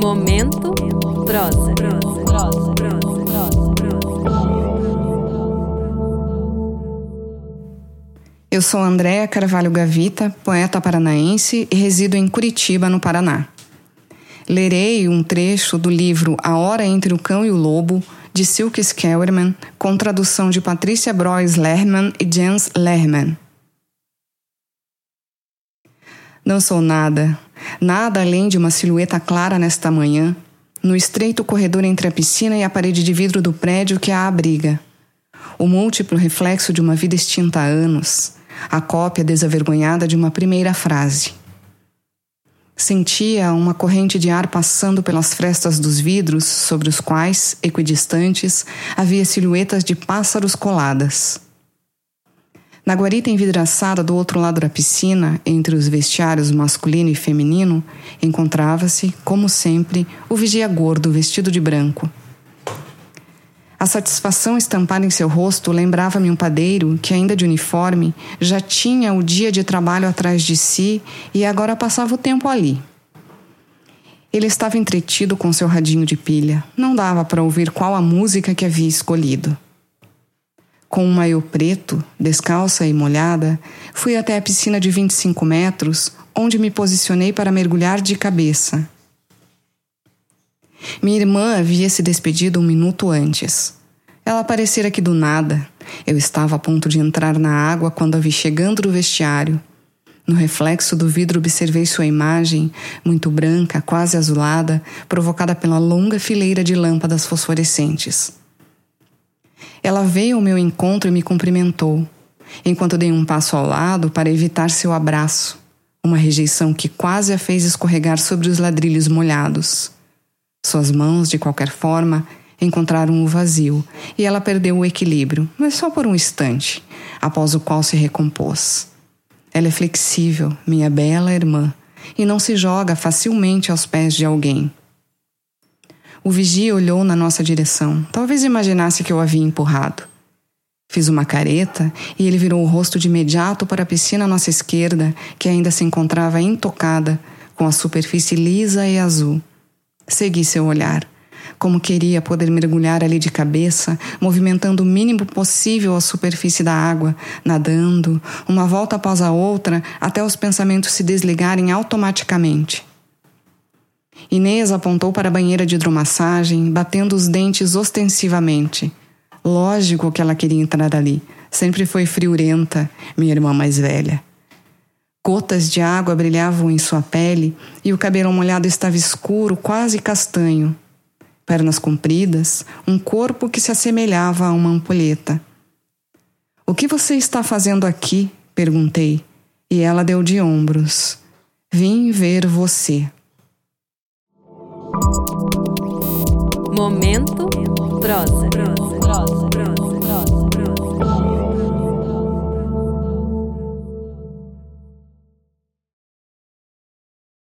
Momento prosa. Eu sou Andréa Carvalho Gavita, poeta paranaense e resido em Curitiba, no Paraná. Lerei um trecho do livro A Hora entre o Cão e o Lobo, de Silke Skellerman, com tradução de Patrícia Brois Lerman e Jens Lerman. Não sou nada, nada além de uma silhueta clara nesta manhã, no estreito corredor entre a piscina e a parede de vidro do prédio que a abriga. O múltiplo reflexo de uma vida extinta há anos, a cópia desavergonhada de uma primeira frase. Sentia uma corrente de ar passando pelas frestas dos vidros, sobre os quais, equidistantes, havia silhuetas de pássaros coladas. Na guarita envidraçada do outro lado da piscina, entre os vestiários masculino e feminino, encontrava-se, como sempre, o vigia gordo vestido de branco. A satisfação estampada em seu rosto lembrava-me um padeiro que, ainda de uniforme, já tinha o dia de trabalho atrás de si e agora passava o tempo ali. Ele estava entretido com seu radinho de pilha. Não dava para ouvir qual a música que havia escolhido. Com um maiô preto, descalça e molhada, fui até a piscina de 25 metros, onde me posicionei para mergulhar de cabeça. Minha irmã havia se despedido um minuto antes. Ela aparecera aqui do nada. Eu estava a ponto de entrar na água quando a vi chegando do vestiário. No reflexo do vidro observei sua imagem, muito branca, quase azulada, provocada pela longa fileira de lâmpadas fosforescentes. Ela veio ao meu encontro e me cumprimentou, enquanto dei um passo ao lado para evitar seu abraço, uma rejeição que quase a fez escorregar sobre os ladrilhos molhados. Suas mãos, de qualquer forma, encontraram o vazio e ela perdeu o equilíbrio, mas só por um instante, após o qual se recompôs. Ela é flexível, minha bela irmã, e não se joga facilmente aos pés de alguém. O vigia olhou na nossa direção. Talvez imaginasse que eu havia empurrado. Fiz uma careta e ele virou o rosto de imediato para a piscina à nossa esquerda, que ainda se encontrava intocada, com a superfície lisa e azul. Segui seu olhar. Como queria poder mergulhar ali de cabeça, movimentando o mínimo possível a superfície da água, nadando, uma volta após a outra, até os pensamentos se desligarem automaticamente. Inês apontou para a banheira de hidromassagem, batendo os dentes ostensivamente. Lógico que ela queria entrar ali. Sempre foi friorenta, minha irmã mais velha. Gotas de água brilhavam em sua pele e o cabelo molhado estava escuro, quase castanho. Pernas compridas, um corpo que se assemelhava a uma ampulheta. O que você está fazendo aqui? perguntei, e ela deu de ombros. Vim ver você. Momento prosa. prosa.